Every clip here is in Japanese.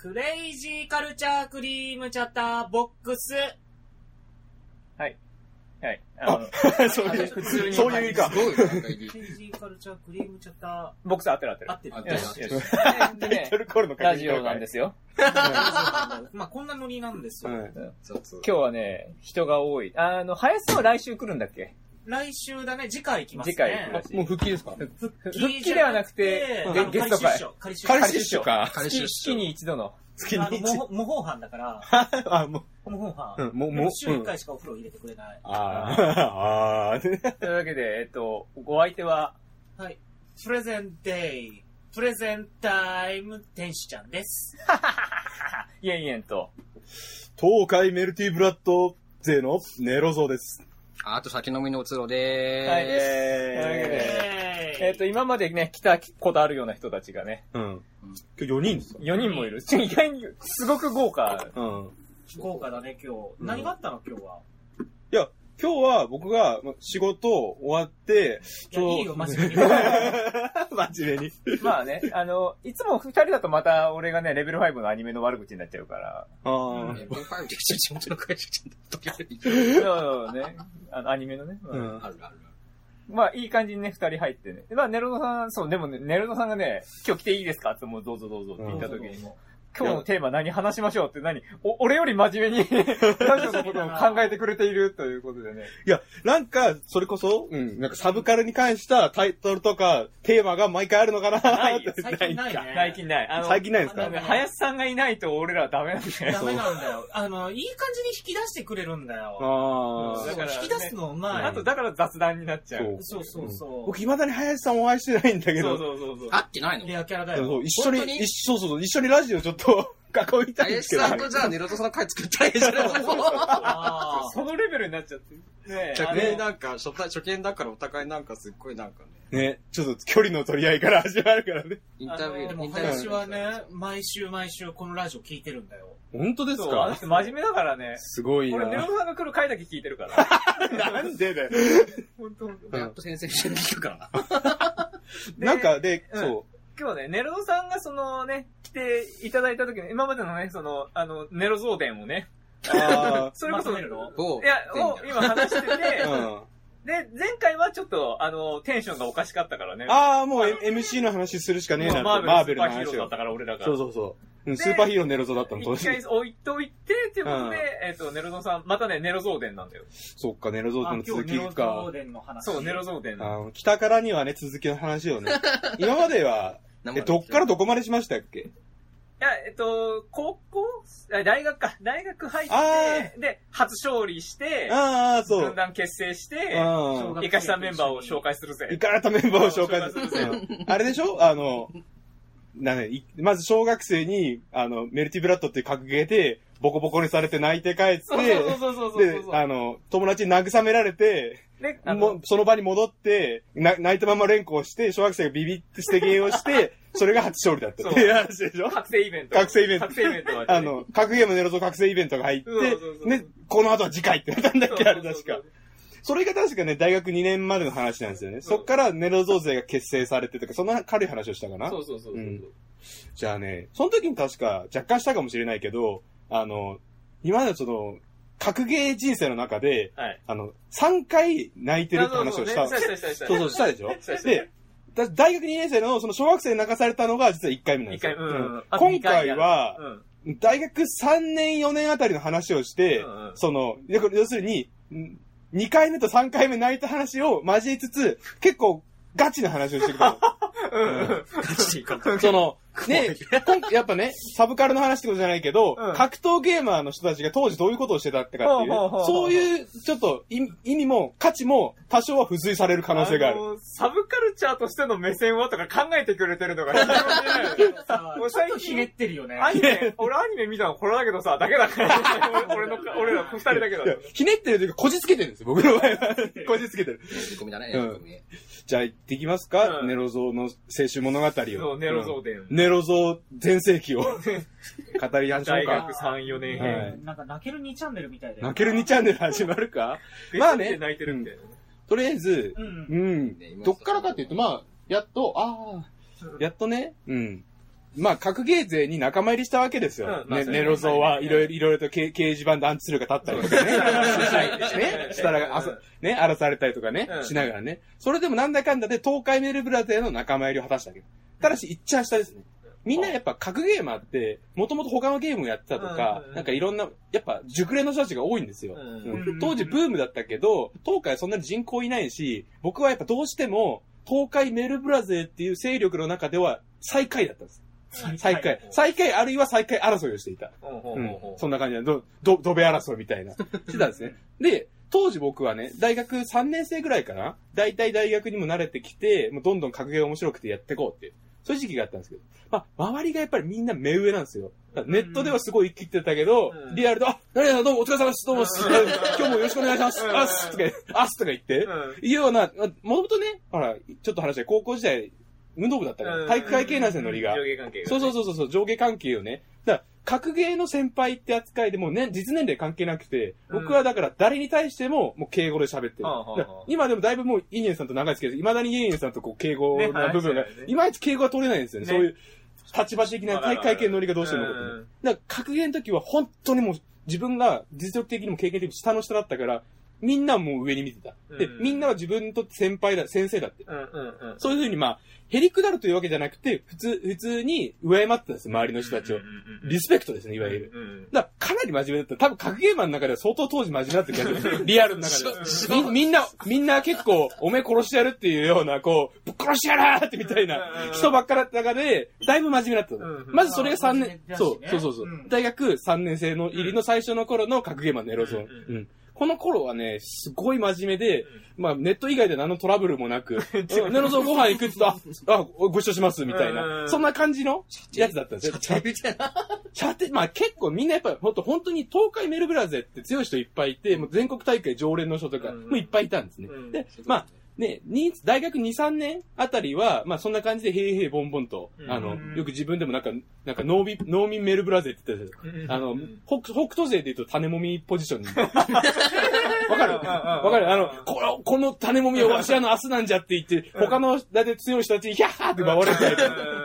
クレイジーカルチャークリームチャッターボックス。はい。はい。あの、そういう、普通にそういう意味かす。ごいクレイジーカルチャークリームチャッタボックス合ってる合ってー。る合。ってる。合ってるよし、よし。でタイねト、ルコールのラジオなんですよ。まあこんなノリなんですよ。はい。そうそう今日はね、人が多い。あの、林さんは来週来るんだっけ？来週だね、次回行きますね。次回行きますもう復帰ですか？復復帰ではなくてゲゲスト会仮出仮出氏っしょか。彼氏月月に一度の。月に一所あの模模倣犯だから、あ、も模倣犯。う、うん、もう、もう、週1回しかお風呂入れてくれない。ああ、ああ、というわけで、えっと、お相手は、はい。プレゼンデイ、プレゼンタイム天使ちゃんです。イエンイエンと、東海メルティブラッド勢のネロゾーです。ああと酒飲みのおつろではいーす。ええっと、今までね、来たことあるような人たちがね、ー。うん。今日4人ですか4人もいる。意外に、すごく豪華。うん。豪華だね、今日。何があったの、今日は？いや、今日は僕がま仕事終わって、いや、いいよ、真面目に。真面目に。まあね、あの、いつも二人だとまた俺がね、レベル5のアニメの悪口になっちゃうから。あえ、ボンファイブで地元の会社ちゃんとそうね、あのアニメのね。あ。うん。あるある。まあ、いい感じにね、二人入ってね。まあ、ネルドさん、そう、でもね、ネルドさんがね、今日来ていいですかって、もうどうぞどうぞって言った時にも、今日のテーマ何話しましょうって何？お、俺より真面目に、ラジオのことを考えてくれているということでね。いや、なんか、それこそ、うん、なんかサブカルに関したタイトルとか、テーマが毎回あるのかなないって最近ないね。最近ない。あの、最近ないですか？あのね林さんがいないと俺らはダメなんだよ。ダメなんだよ。あの、いい感じに引き出してくれるんだよ。ああ。だから引き出すのうまい。あと、だから雑談になっちゃう。そうそうそう。僕、未だに林さんお会いしてないんだけそうど、そうそうそう。会ってないの？レアキャラだよ。そう一緒に本当に？一緒、そうそう、一緒にラジオちょっと囲みたいんですけど。林さんとじゃあネロトさんの会作ったらいいじゃないあーそのレベルになっちゃってる。ねえああのね、なんか、初対初見だからお互いなんかすっごいなんかね、ね、ちょっと距離の取り合いから始まるからね。インタビューでも、インタビュー林はね、毎週毎週このラジオ聞いてるんだよ。本当ですそう、あのか人真面目だからね。すごい俺、ネロな。さんが来る回だけ聞いてるから。なんでだよ。本当やっと先生一緒に聞くからな。で なんか、で、うんそ今日ね、ネロさんがそのね、来ていただいた時に、今までのね、その、あの、ネロ増伝をね、う。あ それこそ、いや、を今話してて、あ。うん。で、前回はちょっと、あの、テンションがおかしかったからね。ああ、もう MC の話するしかねえなって。ママーベルのの話をだった。から、俺らが。そうそうそう。うんスーパーヒーローネロゾだったの、当時。一回置いといて、っていうことうんで、えっと、ネロゾさん、またね、ネロ増伝なんだよ。そっか、ネロゾーあの続き今日、ネロかゾー。デンの話。そう、ネロ増伝。あの北からにはね、続きの話をね。今までは、え、どっからどこまでしましたっけ？いや、えっと、高校あ大学か。大学入あって、で、初勝利して、ああ、そう。軍団結成して、生かしたメンバーを紹介するぜ。行かれたメンバーを紹介する。紹介するうんあれでしょ？あの、なね、いまず小学生に、あの、メルティブラッドっていう格ゲーで、ボコボコにされて泣いて帰って、そうそうそうそうそうで、あの、友達に慰められて、もう、その場に戻って、な泣いたまま連行して、小学生がビビってしてゲーをして、それが初勝利だったっていう話でしょ？覚醒イベント。覚醒イベント。覚醒イベントがってあの、格ゲームネロゾ覚醒イベントが入ってね、この後は次回ってなったんだっけあれ確か。それが確かね、大学2年までの話なんですよね。そっからネロゾ勢が結成されてとか、そんな軽い話をしたかな？そうそうそうそう。うん。じゃあね、その時に確か若干したかもしれないけど、あの、今までのその、格ゲー人生の中で、はい。あの、3回泣いてるって話をした。そうそうそう。そうしたでしょ？したしたで、だ大学2年生のその小学生に泣かされたのが実は1回目なんですよ。一回うんうんあと今二回やる回は、うん。大学3年4年あたりの話をして、うんうんその、要要するに、2回目と3回目泣いた話を交えつつ、結構ガチな話をしてくれたの。うん。ガチでいかんと。その、ね、今やっぱね、サブカルの話ってことじゃないけど、うん格闘ゲーマーの人たちが当時どういうことをしてたってかっていうそういう、ちょっと意味も価値も多少は付随される可能性がある。のサブカルチャーとしての目線はとか考えてくれてるのが非常にねさもう最近ちょっとひねってるよね。アニメ、俺アニメ見たのこれだけどさ、だけだから。俺の、俺ら二人だけだひねってるというか、こじつけてるんですよ、僕の場合は。こじつけてる。ツッコミだね、うんじゃあ行ってきますか、うんネロゾーの青春物語を。そう、ネロゾーデンうん。ネロゾー全盛期を 語りましょうか。大学3、4年はい編。なんか泣ける2チャンネルみたいで。泣ける2チャンネル始まるかまあね泣いてるみたいなね。とりあえず、うん。うんね。どっからかっていうと、まあ、やっと、ああ、やっとね、うん。まあ、格ゲー勢に仲間入りしたわけですよ。ね、うんまあそうネロゾーはいろいろ、いろいろと掲掲示板でアンチするが立ったりとかね。ね、したら、ね、荒らされたりとかねう、んしながらね。それでもなんだかんだで東海メルブラ勢の仲間入りを果たしたわけど。ただし、いっちゃん下ですね。みんなやっぱ格ゲーマーって、もともと他のゲームをやってたとかうん、なんかいろんな、やっぱ熟練の人たちが多いんですよ。当時ブームだったけど、東海はそんなに人口いないし、僕はやっぱどうしても、東海メルブラ勢っていう勢力の中では最下位だったんです。最下位。最下位あるいは最下位争いをしていた。ほうんそんな感じで、ど、ど、どべ争いみたいな。してたんですね。で、当時僕はね、大学3年生ぐらいかな大体大学にも慣れてきて、もうどんどん格ゲー面白くてやっていこうっていう。そういう時期があったんですけど。まあ、周りがやっぱりみんな目上なんですよ。ネットではすごい生きてたけど、うんリアルで、あ、何々さんどうもお疲れ様です。どうも、今日もよろしくお願いします。うんあっすとか、あっすとか言って、うんいうような、もともとね、ほら、ちょっと話して、高校時代、運動部だったから、体育会系なんですよ、ノリが。上下関係。そうそうそうそう、上下関係をね。だから、格ゲーの先輩って扱いでもうね、実年齢関係なくて、うん僕はだから誰に対しても、もう敬語で喋ってる。今でもだいぶもう、イーニエンさんと長いですけど、未だにイーニエンさんとこう、敬語な部分が、いまいち敬語が取れないんですよね。ねそういう、立場的な体育会系のノリがどうしてる。うんだから、格ゲーの時は本当にもう、自分が実力的にも経験的にも下の下だったから、みんなはもう上に見てた。で、うんみんなは自分にとって先輩だ、先生だって。うんうんうん。そういうふうにまあ、へりくだるというわけじゃなくて、普通、普通に敬ってたんです周りの人たちをうん。うんうんリスペクトですね、いわゆる。うんうんだからかなり真面目だった。多分、格ゲーマーの中では相当当時真面目だった気がする。リアルの中で。みみんな、みんな結構、おめえ殺してやるっていうような、こう、ぶっ殺してやらーってみたいな人ばっかだった中で、だいぶ真面目だったのうんまずそれが3年、まあそうそうそうそううん大学3年生の入りの最初の頃の格ゲーマーのエロゾーン。うんうんこの頃はね、すごい真面目で、まあネット以外で何のトラブルもなく、ご飯行くって言ったら、あ、あご一緒しますみたいうんな、そんな感じのやつだったんですよ。みたいな。チャテ、まあ結構みんなやっぱほんと本当に東海メルブラゼって強い人いっぱいいて、もう全国大会常連の人とかうんもいっぱいいたんですね。うんで、まあね、に大学2、3年あたりは、まあそんな感じでへいへいボンボンと、うん。あの、よく自分でもなんか、なんか農民、農民メルブラゼって言ってたじゃん。あの、北、北斗勢で言うと種もみポジションに。わかる？わかる？あの、この、この種もみはわしらの明日なんじゃって言って、他のだって強い人たちにヒャッハーって奪われて、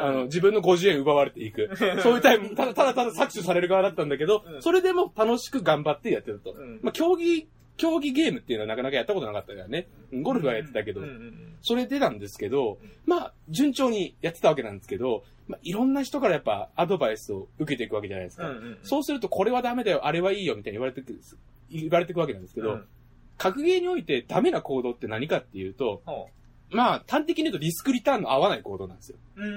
あの、自分の50円奪われていく。そういうタイム、ただただただ搾取される側だったんだけど、それでも楽しく頑張ってやってると。うん。まあ、競技、競技ゲームっていうのはなかなかやったことなかったからね。ゴルフはやってたけど。それでなんですけど、まあ、順調にやってたわけなんですけど、まあ、いろんな人からやっぱアドバイスを受けていくわけじゃないですか。そうすると、これはダメだよ、あれはいいよ、みたいに言われてくる、言われてくわけなんですけど、うん。格ゲーにおいてダメな行動って何かっていうと、ほまあ、端的に言うとリスクリターンの合わない行動なんですよ。うんう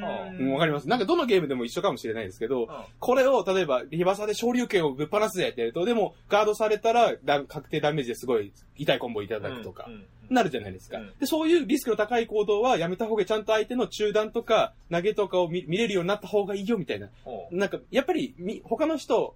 んわかります？なんかどのゲームでも一緒かもしれないですけど、うこれを、例えば、リバサで昇竜拳をぶっ放すぜってやると、でも、ガードされたら、だ確定ダメージですごい痛いコンボいただくとかなるじゃないですかうん。で、そういうリスクの高い行動はやめた方がちゃんと相手の中段とか投げとかを見見れるようになった方がいいよみたいな。なんか、やっぱり、み他の人、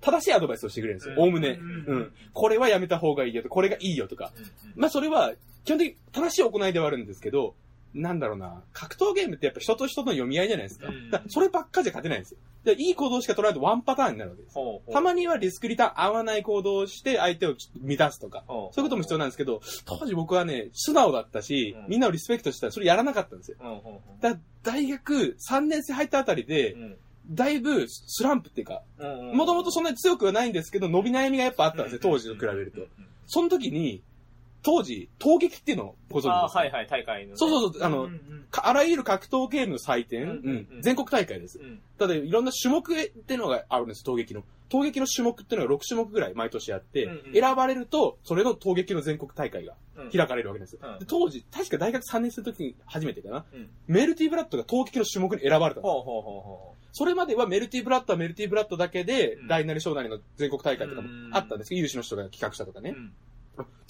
正しいアドバイスをしてくれるんですよ。うんおおむね。うんうん。これはやめた方がいいよと、これがいいよとか。まあ、それは、基本的に正しい行いではあるんですけど、なんだろうな、格闘ゲームってやっぱ人と人との読み合いじゃないですか。そればっかじゃ勝てないんですよ。でいい行動しか取らないとワンパターンになるわけです。たまにはリスクリターン合わない行動をして相手を乱すとか、そういうことも必要なんですけど、当時僕はね、素直だったしうん、みんなをリスペクトしてたらそれやらなかったんですよ。だ大学3年生入ったあたりで、だいぶスランプっていうか、うんもともとそんなに強くはないんですけど、伸び悩みがやっぱあったんですよ、当時と比べると。その時に、当時、闘撃っていうのをご存知ですか？ああ、はいはい、大会のね。そうそうそう、あの、うんうん。かあらゆる格闘ゲームの祭典、うんうんうん全国大会です。うん。ただ、いろんな種目っていうのがあるんです、闘撃の。闘撃の種目っていうのが6種目ぐらい毎年あって、うんうん。選ばれると、それの闘撃の全国大会がうん。開かれるわけです。よ。うん。で当時、確か大学3年生の時に初めてかな、うん。メルティブラッドが闘撃の種目に選ばれたんですほうほうほうほそれまではメルティブラッドはメルティブラッドだけでうん、大なり小なりの全国大会とかもうんあったんですけど、有志の人が企画したとかう。ね。うん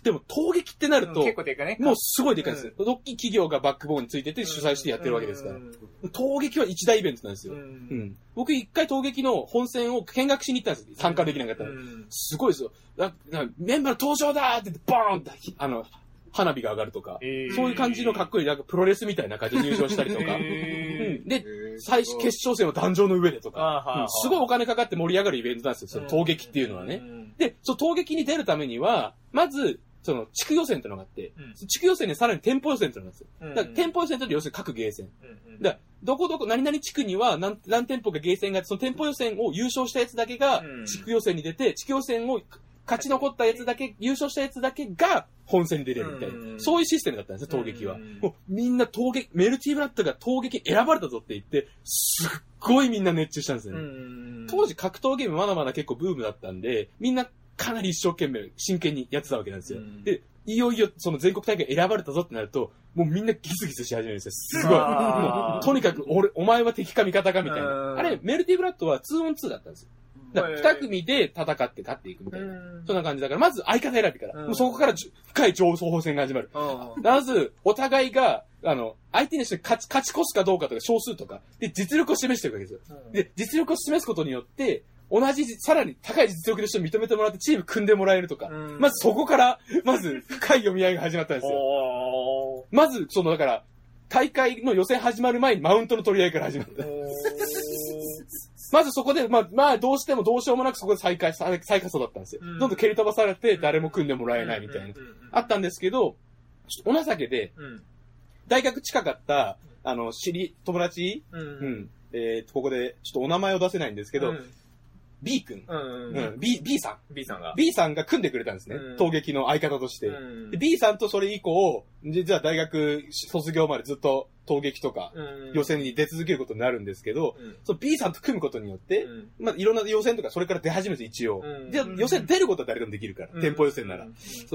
でも、闘撃ってなると、結構でかいね。もうすごいでかいですよ。大きい企業がバックボーンについてて主催してやってるわけですからう。ん闘撃は一大イベントなんですよ。ううんん。僕一回闘撃の本戦を見学しに行ったんです参加できなかったら。うんすごいですよ。ななメンバーの登場だーって言って、ボーンって、あの、花火が上がるとか、えーそういう感じのかっこいい、なんかプロレスみたいな感じで入場したりとか、へうんで、最終決勝戦は壇上の上でとか、すごいお金かかって盛り上がるイベントなんですよ、その闘撃っていうのはね。んで、その闘撃に出るためには、まず、その、地区予選ってのがあって、うん。地区予選にさらに店舗予選ってのがあるんですよ。うんだから店舗予選って要するに各ゲーセン。うんうん。だからどこどこ、何々地区には何何店舗かゲーセンがあって、その店舗予選を優勝したやつだけがうん、地区予選に出て、地区予選を勝ち残ったやつだけ、優勝したやつだけが本戦に出れるみたいな、うんそういうシステムだったんですよ、闘撃は。うんもうみんな闘撃、メルティブラッドが闘撃選ばれたぞって言って、すっごいみんな熱中したんですよね。うん当時格闘ゲームまだまだ結構ブームだったんで、みんなかなり一生懸命真剣にやってたわけなんですよ。うんで、いよいよその全国大会選ばれたぞってなると、もうみんなギスギスし始めるんですよ。すごい。とにかく俺、お前は敵か味方かみたいな。うんあれ、メルティブラッドは 2on2 だったんですよ。二組で戦って勝っていくみたいな。うんそんな感じだから、まず相方選びから。そこから深い情報戦が始まる。うんまず、お互いが、あの、相手にして勝ち、勝ち越すかどうかとか少数とか、で、実力を示していくわけですよ。で、実力を示すことによって、同じ、さらに高い実力の人に認めてもらってチーム組んでもらえるとか、うんまずそこから、まず深い読み合いが始まったんですよ。まず、その、だから、大会の予選始まる前にマウントの取り合いから始まった。まずそこで、まあ、まあ、どうしてもどうしようもなくそこで再開、再再活動だったんですよ。うん。どんどん蹴り飛ばされて誰も組んでもらえないみたいな。あったんですけど、ちょっとお情けで、うん。大学近かった、あの、知り、友達、うん。うん。えーと、ここで、ちょっとお名前を出せないんですけど、うん B 君、うんううん。ん、B、B さん。B さんが。B さんが組んでくれたんですね。うん。闘撃の相方として。うん。で B さんとそれ以降、実は大学卒業までずっと闘撃とか、うん。予選に出続けることになるんですけど、うん。その B さんと組むことによって、うん。まあ、いろんな予選とかそれから出始めて一応。うん。で、予選出ることは誰でもできるから、うん。店舗予選なら。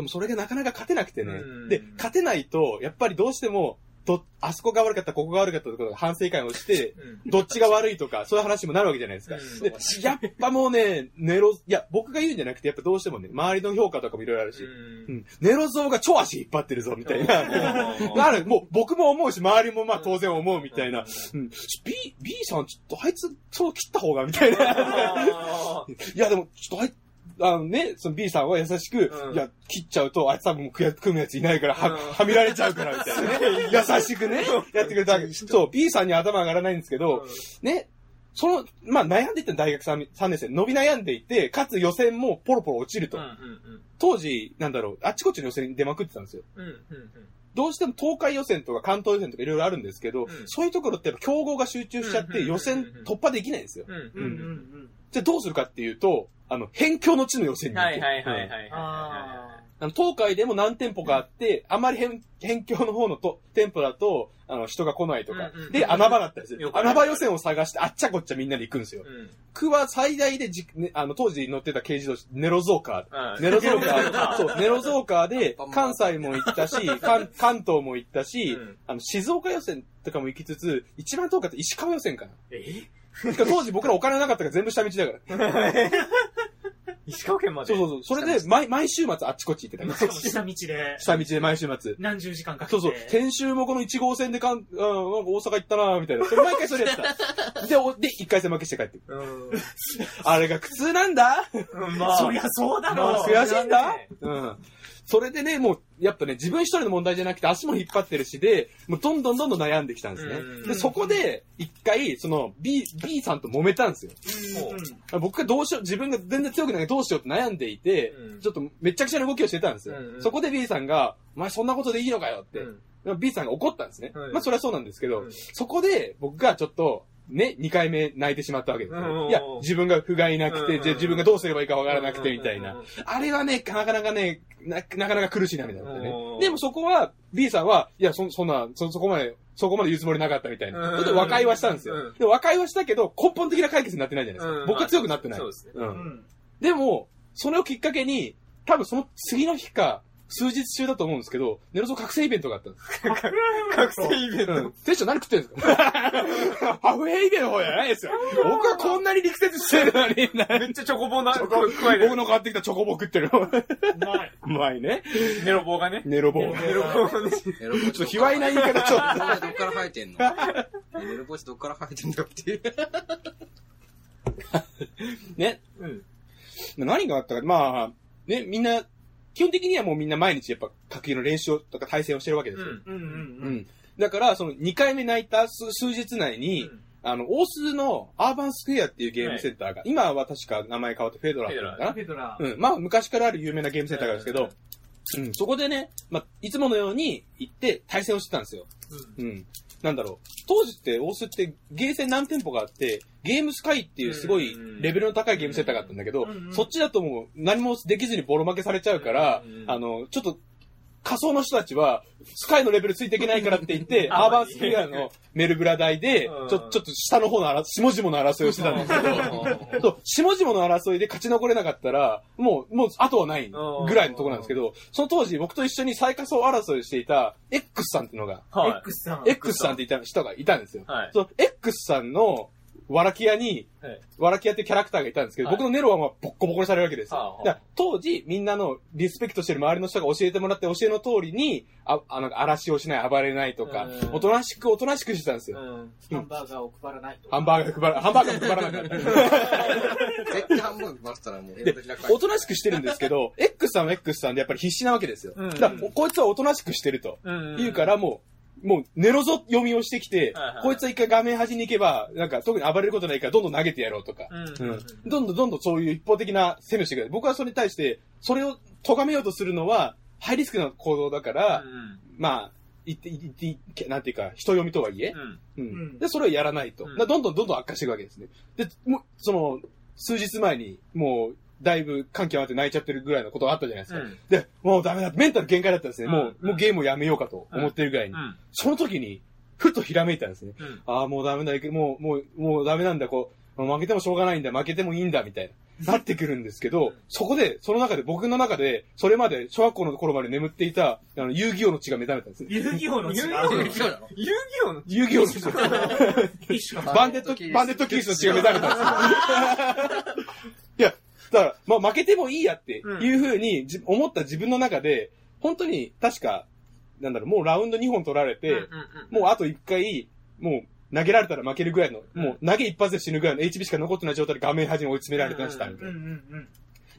それがなかなか勝てなくてね。うん。で、勝てないと、やっぱりどうしても、ど、あそこが悪かった、ここが悪かったとか反省会をして、うん。どっちが悪いとか、そういう話もなるわけじゃないですか。うん。で、やっぱもうね、ネロ、いや、僕が言うんじゃなくて、やっぱどうしてもね、周りの評価とかもいろいろあるし、うん、ネロ像が超足引っ張ってるぞ、みたいな。うん。なる、もう僕も思うし、周りもまあ当然思うみたいな。うん、B、B さんちょっとあいつ、そう切った方が、みたいな。あ いや、でも、ちょっとあいあのね、その B さんは優しく、うんいや、切っちゃうと、あいつ多分組む組むやついないから、は、うんはみられちゃうから、みたいなね。優しくね、やってくれたわけ。そう、B さんに頭上がらないんですけど、ね、その、まあ悩んでいった大学 3, 3年生、伸び悩んでいて、かつ予選もポロポロ落ちると。うんうん当時、なんだろう、あっちこっちの予選に出まくってたんですよ。うんうんうんどうしても東海予選とか関東予選とかいろいろあるんですけど、んそういうところってやっぱ競合が集中しちゃってうん予選突破できないんですよ。うんうんうんうんうん。じゃあどうするかっていうと、あの、辺境の地の予選に行く。はいはいはいはいうんはい。ああの、東海でも何店舗かあって、あまり辺、辺境の方のと店舗だと、あの、人が来ないとか。うんうん。で、穴場だったりする。穴場予選を探して、あっちゃこっちゃみんなで行くんですよ。うん。区は最大でじ、ね、あの、当時乗ってた軽自動車、ネロゾーカー。うん。ネロゾーカー、そう、ネロゾーカーで、関西も行ったし、関関東も行ったし、うん。あの、静岡予選とかも行きつつ、一番遠かった石川予選かな。え？当時僕らお金なかったから全部下道だから。石川県までそうそうそう。それで、毎、毎週末あっちこっち行ってたあ。しかも下道で下道で毎週末。何十時間かけて。そうそう。先週もこの1号線でかん、うん、なんか大阪行ったなみたいな。それ毎回それやってた。で、おで、1回戦負けして帰ってくる。うんあれが苦痛なんだうんまあそりゃそうだろう。悔しいんだねうん。それでね、もう、やっぱね、自分一人の問題じゃなくて足も引っ張ってるしで、もうどんどんどんどん悩んできたんですねうん。で、そこで、一回、その、B、B さんと揉めたんですよ。僕がどうしよう、自分が全然強くないけどどうしようって悩んでいて、うんちょっとめちゃくちゃな動きをしてたんですよ。そこで B さんが、お前そんなことでいいのかよって。うん B さんが怒ったんですね。うんまあそれはそうなんですけど、うんそこで僕がちょっと、ね、2回目泣いてしまったわけですよ、うんいや、自分が不甲斐なくて、うんじゃあ自分がどうすればいいかわからなくてみたいな。あれはね、なかなかね、ななかなか苦しい涙だったねうん。でもそこは、B さんは、いや、そ、そんな、そ、そこまで、そこまで言うつもりなかったみたいな。うんそれで和解はしたんですよ。うんで、和解はしたけど、根本的な解決になってないじゃないですか。うん僕は強くなってない。そうですねでも、それをきっかけに、多分その次の日か、数日中だと思うんですけど、ネロゾ覚醒イベントがあったんです。覚醒イベントうん。テンション何食ってるんですか？ハフヘイベンの方じゃないですよ。僕はこんなに力説してるのに、めっちゃチョコボな、僕の買ってきたチョコボ食ってる。うまい。うまいね。ネロ棒がね。ネロボ。ネネロ棒がね。ネロポちょっと卑猥な言い方ちょっと。どっから生えてんの？ネロポチどっから生えてんだっていう。ね。うん。何があったか、まあ、ね、みんな、基本的にはもうみんな毎日やっぱ格球の練習をとか対戦をしてるわけですよ。うん。うんうんううん。ん。だから、その2回目泣いた数数日内に、あの、大須のアーバンスクエアっていうゲームセンターが、今は確か名前変わってフェドラーっていうのかな？ペドラ。うん。まあ、昔からある有名なゲームセンターがあるんですけど、うん、そこでね、まあ、いつものように行って対戦をしてたんですよ。うん。なんだろう。当時って、大須ってゲーセン何店舗かあって、ゲームスカイっていうすごいうんレベルの高いゲームセンターがあったんだけどそっちだともう何もできずにボロ負けされちゃうからうん、あの、ちょっと、仮想の人たちは、スカイのレベルついていけないからって言って、あアーバースクエアのメルブラ台でうん、ちょ、ちょっと下の方のあら、下々の争いをしてたんですけど、そう、下々の争いで勝ち残れなかったら、もう、もう、後はないぐらいのところなんですけど、その当時僕と一緒に最下層争いをしていた X さんっていうのが、は X さん。X さんって言った人がいたんですよ。はい。その X さんのワラキアに、はいワラキアってキャラクターがいたんですけど、はい僕のネロはまあボッコボコにされるわけですよ。はあはあだから当時、みんなのリスペクトしてる周りの人が教えてもらって教えの通りに、あ、あの、嵐をしない、暴れないとかうん、おとなしくおとなしくしてたんですよ。うん。ハンバーガーを配らないと。ハンバーガー配ら、ハンバーガー配らなかった。絶対半分回したらもう、で、おとなしくしてるんですけど、X さんは X さんでやっぱり必死なわけですよ。うんだから、こいつはおとなしくしてると。うん。言うからもう、もう、ネロゾ読みをしてきてはいはい、こいつは一回画面端に行けば、なんか特に暴れることないからどんどん投げてやろうとか、うん。うん。どんどんどんどんそういう一方的な攻めをしてくる。僕はそれに対して、それを咎めようとするのは、ハイリスクな行動だから、まあ、言って、言って、言ってなんていうか、人読みとはいえ、うん。ん。で、それをやらないと。うん。どんどんどんどん悪化していくわけですね。で、もう、その、数日前に、もう、だいぶ感極まって泣いちゃってるぐらいのことがあったじゃないですか。うんで、もうダメだ。メンタル限界だったんですね。もう、うんもうゲームをやめようかと思ってるぐらいに。うん。その時に、ふとひらめいたんですね。うん。ああ、もうダメだ、もう、もう、もうダメなんだ、こう、負けてもしょうがないんだ、負けてもいいんだ、みたいな。なってくるんですけど、そこで、その中で、僕の中で、それまで、小学校の頃まで眠っていた、あの、遊戯王の血が目覚めたんですね。遊戯王の違遊戯王のう。違遊戯王の遊戯王の血 バンデット、バンデットキースの血が目覚めたんです だから、まあ負けてもいいやっていうふうにじ思った自分の中で、本当に、確か、なんだろう、もうラウンド2本取られて、もうあと1回、もう投げられたら負けるぐらいの、もう投げ一発で死ぬぐらいの HP しか残ってない状態で画面端に追い詰められてました、みたいな。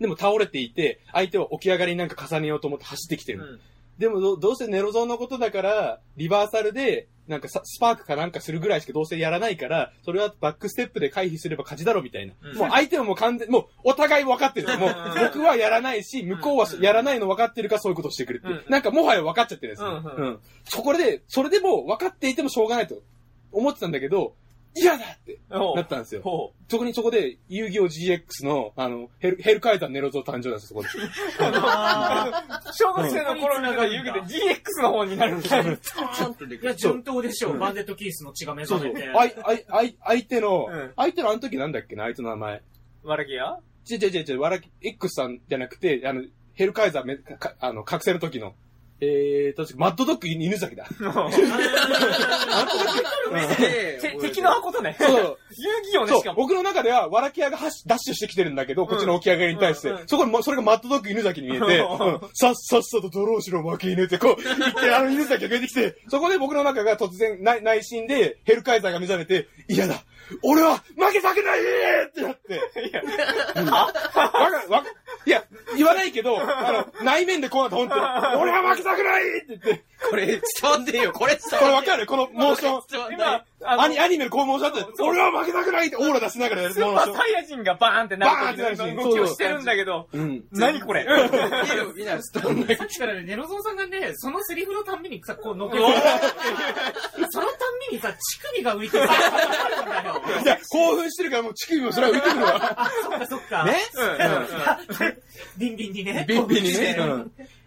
でも倒れていて、相手は起き上がりになんか重ねようと思って走ってきてる。でもどどうせネロゾーンのことだから、リバーサルで、なんかさスパークかなんかするぐらいしかどうせやらないから、それはバックステップで回避すれば勝ちだろみたいな。うんもう相手はもう完全、もうお互い分かってる。もう僕はやらないし、向こうはやらないの分かってるからそういうことをしてくるっていう。うんなんかもはや分かっちゃってるんですよ。うんうん。そこで、それでも分かっていてもしょうがないと思ってたんだけど、嫌だってなったんですよ。ほそこにそこで、遊戯王 GX の、あの、ヘル、ヘルカイザーネロゾー誕生なんですよ、そこで。小学生の頃になんか遊戯で GX の方になるみたいいや、順当でしょう。バンデットキースの血が目覚めて。。あい、あい、あい、相手の、うん相手のあの時なんだっけな、あいつの名前。わらぎや違う違う違うわらき、X さんじゃなくて、あの、ヘルカイザーめ、あの、覚醒の時の。えー、確か、マッドドッグ犬崎だ。て敵のことね。そう。遊戯王ね、そう。しか、も。僕の中では、わらき屋がはしダッシュしてきてるんだけど、こっちの起き上がりに対して、そこにも、それがマッドドッグ犬崎に見えて、うん。さっさっさとドローしろ負け犬って、こう、言って、あの犬崎が出てきて、そこで僕の中が突然内内心で、ヘルカイザーが目覚めて、嫌だ。俺は負けたくないってなって、うん。わかる、わかいや、言わないけど、あの、内面でこうなった、本当に。俺は負けたくないって言って、これ伝わんねえよ、これ伝これわんねわかる？このモーション。今、あのアニ、アニメのこうモーションって、俺は負けたくないってオーラ出しながらやるスーモーション。パーサイヤ人がバーンってなる時バーンってな動きをしてるんだけど、うん。何これ？えよ、みんな伝わんない。さっきからね、ネロゾーさんがね、そのセリフのたんびにさ、こう、のけそのたんびにさ、乳首が浮いてる。だよ。いや、興奮してるからもう乳首もそれは浮いてくるわ。そっかそっか。ね ビンビンにね。ビンビンにね。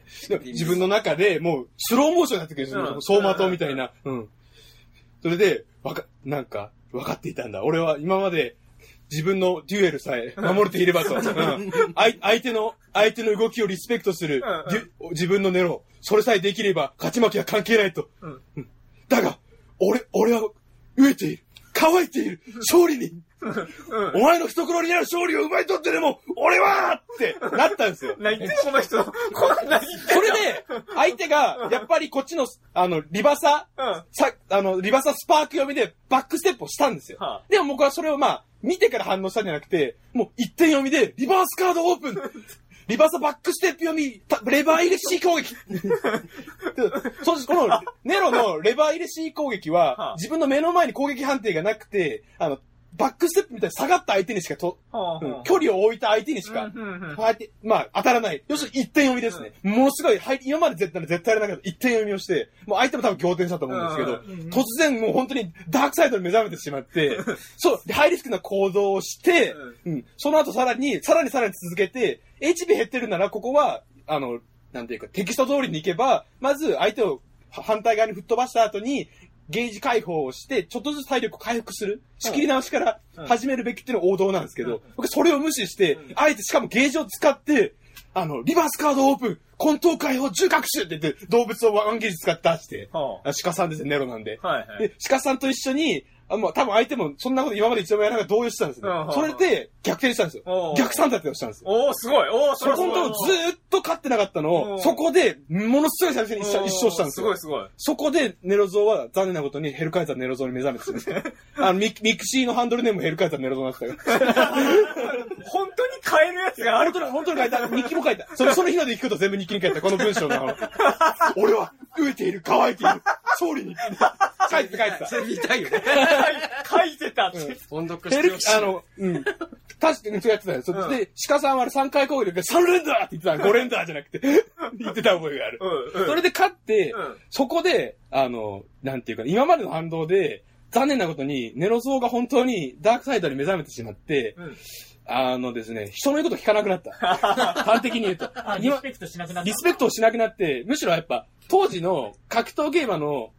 自分の中でもうスローモーションになってくるんですよ。うん走馬灯みたいな。うん。それで、わか、なんか、分かっていたんだ。俺は今まで自分のデュエルさえ守れていればと。うん 相相手の、相手の動きをリスペクトする自分のネロ。それさえできれば勝ち負けは関係ないと。うんうんだが、俺、俺は飢えている。乾いている。勝利に。お前の懐にある勝利を奪い取ってでも、俺はってなったんですよ。何言ってんのこの人。こんなに言ってそれで、相手が、やっぱりこっちの、あの、リバサ、うん。さ、あの、リバサスパーク読みでバックステップをしたんですよ。はあでも僕はそれをまあ、見てから反応したんじゃなくて、もう一点読みで、リバースカードオープンリバーサバックステップ読み、たレバー入れ C 攻撃。で そうこの、ネロのレバー入れ C 攻撃はあ。は、自分の目の前に攻撃判定がなくて、あの、バックステップみたいに下がった相手にしかと、うん距離を置いた相手にしか、相手、まあ、当たらない。要するに一点読みですね。ものすごい、はい、今まで絶対絶対やらなかった一点読みをして、もう相手も多分仰天したと思うんですけど、うん突然もう本当にダークサイドに目覚めてしまって、そう、でハイリスクな行動をして、うん、その後さらに、さらにさらに続けて、HP 減ってるなら、ここは、あの、なんていうか、テキスト通りに行けば、まず相手をは反対側に吹っ飛ばした後に、ゲージ解放をして、ちょっとずつ体力を回復する。仕切り直しから始めるべきっていうのが王道なんですけど、僕それを無視して、あえてしかもゲージを使って、あの、リバースカードオープン、混沌解放重覚習って言って、動物をワンゲージ使って出して、はあ鹿さんですね、ネロなんで。あはいはい。で、鹿さんと一緒に、あもう多分相手もそんなこと今まで一度もやらなかった動揺してたんですね。それで逆転したんですおよう。逆三立てをしたんですよ。おー、すごいおー、そこのとこずーっと勝ってなかったのうんを、そこで、ものすごい最初に一勝したんですよすごい。すごい。そこで、ネロゾーは残念なことにヘルカイザーネロゾーに目覚めてしまって、あの、ミミクシーのハンドルネームもヘルカイザーネロゾーになってたよ。本当に変えるやつがある本当に、本当に書いた。日記も書いた。その、その日ので聞くと全部日記に書いた。この文章の 俺は、飢えている、乾いている、勝利に。書いて書いてた。それ見たいよね。書いてたって。音読してほしい。あの、うん。確かにそうやってたよ。そうんで、鹿さんは3回攻撃で3連打って言ってた。5連打じゃなくて、言ってた覚えがある。うん、うん。それで勝って、うんそこで、あの、なんていうか、今までの反動で、残念なことに、ネロゾーが本当にダークサイドに目覚めてしまって、うんあのですね、人の言うこと聞かなくなった。端的に言うと。リスペクトしなくなったリ。スペクトをしなくなって、むしろやっぱ、当時の格闘ゲーマーの、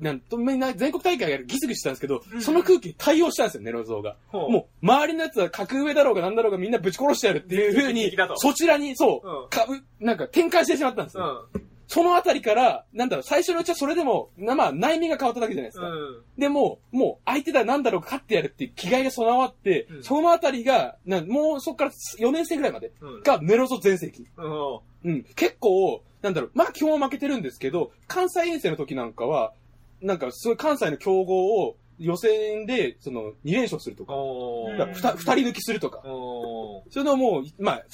なんと、全国大会がギスギスしたんですけど、その空気に対応したんですよ、ネロゾーが。ほうもう、周りのやつは格上だろうがなんだろうがみんなぶち殺してやるっていう風に的だと、そちらに、そう、うんかうなんか展開してしまったんですうよ。ん。そのあたりから、なんだろう、最初のうちはそれでも、なまあ、内面が変わっただけじゃないですか。うん。でも、もう、相手だなんだろうか勝ってやるっていう気概が備わって、うんそのあたりが、なんもうそこから4年生ぐらいまでうん。がネロゾ全盛期。うん。うん。結構、なんだろう、まあ基本は負けてるんですけど、関西遠征の時なんかは、なんかすごい関西の強豪を予選で、その、2連勝するとか、おー。だからふた二人抜きするとか。そういうのも、まあ、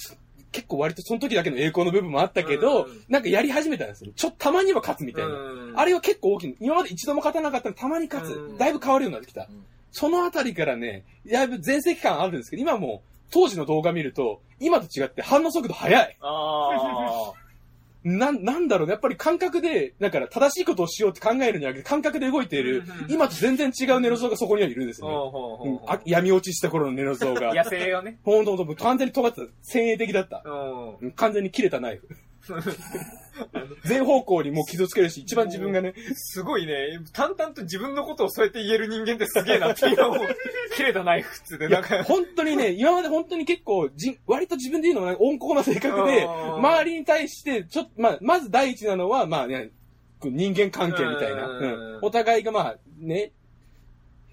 結構割とその時だけの栄光の部分もあったけど、うんなんかやり始めたんですよ。ちょっとたまには勝つみたいな。うんあれは結構大きい。今まで一度も勝たなかったのにたまに勝つ。うんだいぶ変わるようになってきた。んそのあたりからね、だいぶ全盛期感あるんですけど、今もう当時の動画見ると、今と違って反応速度速い。あなん、なんだろうね。やっぱり感覚で、だから正しいことをしようって考えるんじゃなくて、感覚で動いているうん、今と全然違うネロゾーがそこにはいるんですー。よね。闇落ちした頃のネロゾーが。野生をね。ほんとほんと、完全に尖ってた。先鋭的だった。完全に切れたナイフ。全方向にもう傷つけるし、一番自分がね、すごいね、淡々と自分のことをそうやって言える人間ってすげえなっていうのを、切れたナイフっつって、なんか、、本当にね、今まで本当に結構、じ割と自分で言うのはね温厚な性格で、うん周りに対して、ちょっと、まあ、まず第一なのは、まあね、人間関係みたいな。うん。うん。お互いがまあ、ね、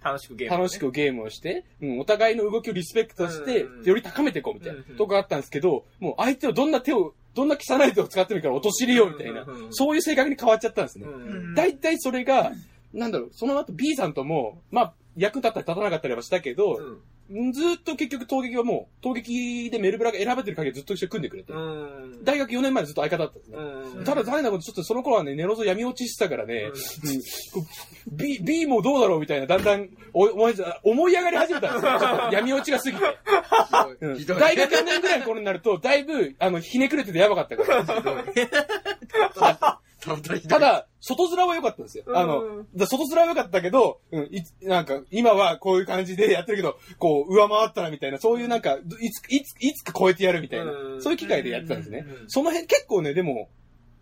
楽しくゲーム、ね。楽しくゲームをして、うん、お互いの動きをリスペクトしてうん、より高めていこうみたいなうん。とこがあったんですけど、もう相手をどんな手を、どんな汚い手を使ってるから陥れようみたいなそういう性格に変わっちゃったんですね。うん。大体それが、なんだろう、その後 B さんとも、まあ、役立ったり立たなかったりはしたけど、うん。ずーっと結局投撃はもう、投撃でメルブラが選べてる限りずっと一緒に組んでくれて、うん。大学4年前ずっと相方だったんですね。うん。ただ残念なこと、ちょっとその頃はね、ネロゾ闇落ちしてたからね、うん、B、B もどうだろうみたいな、だんだんお思い思い上がり始めたんですよ。ちょっと闇落ちが過ぎて。うん。大学4年ぐらいの頃になると、だいぶ、あの、ひねくれててやばかったから。ただ、外面は良かったんですよ。あの外面は良かったけど、うん、いつ、なんか、今はこういう感じでやってるけど、こう、上回ったらみたいな、そういうなんか、いつ、いつ、いつか超えてやるみたいなう、んそういう機会でやってたんですねうん。その辺結構ね、でも、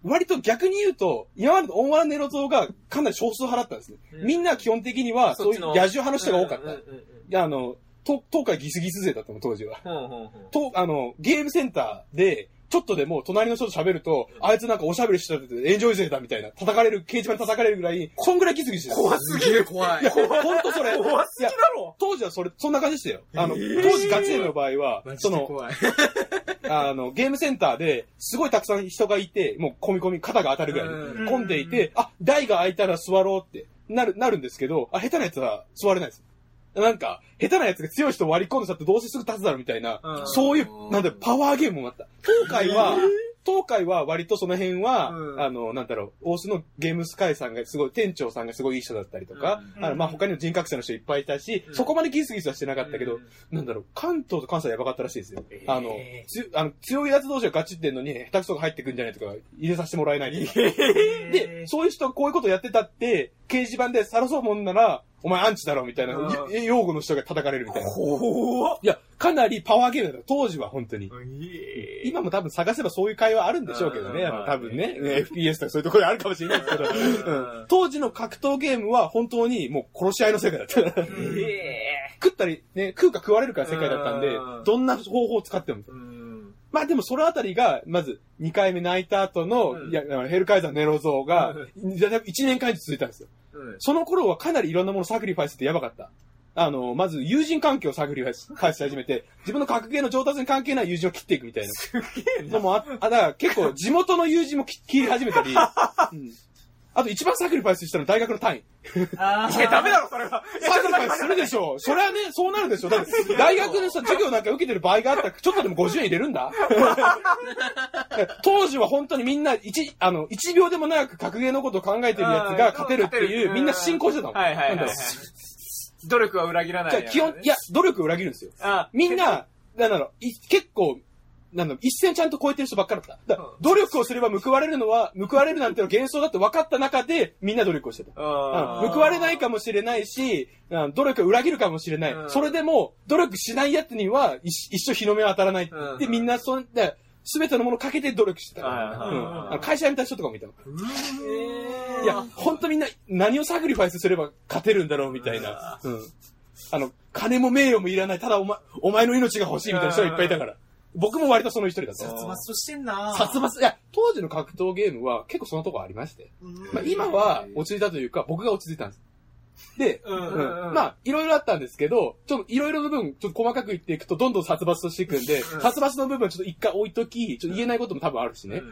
割と逆に言うと、今までのオンワンネロ像がかなり少数派だったんですね。うんみんな基本的には、そういう野獣派の人が多かった。いや、あの、東東海ギスギス勢だったの、当時は。と、あの、ゲームセンターで、ちょっとでも隣の人と喋ると、あいつなんかおしゃべりしててエンジョイ勢だみたいな、叩かれる、掲示板に叩かれるぐらい、そんぐらいギスギスしてた。怖すげえ怖いいや、。ほんとそれ。怖すぎだろ当時はそれ、そんな感じでしたよ。あの、当時ガチ勢の場合はその。あの、ゲームセンターで、すごいたくさん人がいて、もう込み込み、肩が当たるぐらい混んでいて、あ、台が空いたら座ろうってなる、なるんですけど、あ、下手なやつは座れないです。なんか、下手なやつが強い人を割り込んでさってどうせすぐ立つだろうみたいな、うん。そういう、なんだよパワーゲームもあった。東海は、東海は割とその辺は、うん。あの、なんだろう、大須のゲームスカイさんがすごい、店長さんがすごいいい人だったりとか、うん。あのまあ他にも人格者の人いっぱいいたし、うん。そこまでギスギスはしてなかったけど、うん。なんだろう、関東と関西やばかったらしいですよ。えー。あの、つあの強いやつ同士がガチってんのに、下手くそが入ってくんじゃないとか、入れさせてもらえないとか。で、そういう人がこういうことやってたって、掲示板で晒そうもんなら、お前アンチだろみたいな、うんい用語の人が叩かれるみたいな。いや、かなりパワーゲームだった。当時は本当に。今も多分探せばそういう会話あるんでしょうけどね。多分ね、FPS とかそういうところにあるかもしれないですけど、うん当時の格闘ゲームは本当にもう殺し合いの世界だった。食ったり、ね、食うか食われるかの世界だったんでうん、どんな方法を使っても。うんまあでもそのあたりが、まず2回目泣いた後の、うんいや、ヘルカイザーネロ像が、じゃ1年間以上続いたんですよ。うんその頃はかなりいろんなものサクリファイスってやばかった。あの、まず友人関係をサクリファイスファイスし始めて、自分の格ゲーの上達に関係ない友人を切っていくみたいな。のもあ、あ、だから結構地元の友人も切切り始めたり、うん。あと一番サクリファイスしたのは大学の単位。あいや、ダメだろ、それは。サクリファイスするでしょう。それはね、そうなるでしょう。だって、大学でさ、授業なんか受けてる場合があったら、ちょっとでも50円入れるんだ当時は本当にみんな、一、あの、一秒でも長く格ゲーのことを考えてるやつが勝てるっていう、みんな進行してたの。はいはいはいはい。努力は裏切らない。じゃあ基本、いや、努力を裏切るんですよ。あ、みんな、なんだろう、い結構、なんだ一線ちゃんと超えてる人ばっかだった。だ努力をすれば報われるのは、報われるなんての幻想だって分かった中で、みんな努力をしてた。あうん報われないかもしれないし、うん努力を裏切るかもしれない。うんそれでも、努力しない奴には一一生日の目は当たらないって言って、うんみんなそんで、すべてのものをかけて努力してた会社辞めた人とかもいたの。えーいや、ほんとみんな何をサクリファイスすれば勝てるんだろうみたいな。うん。あの、金も名誉もいらない。ただお前、お前の命が欲しいみたいな人がいっぱいいたから。僕も割とその一人だった。殺伐としてんな殺伐、いや、当時の格闘ゲームは結構そのとこありまして。まあ今は落ち着いたというか、僕が落ち着いたんです。で、うんううん。んまあ、いろいろあったんですけど、ちょっといろいろの部分、ちょっと細かく言っていくと、どんどん殺伐としていくんで、うん。殺伐の部分ちょっと一回置いとき、ちょっと言えないことも多分あるしね。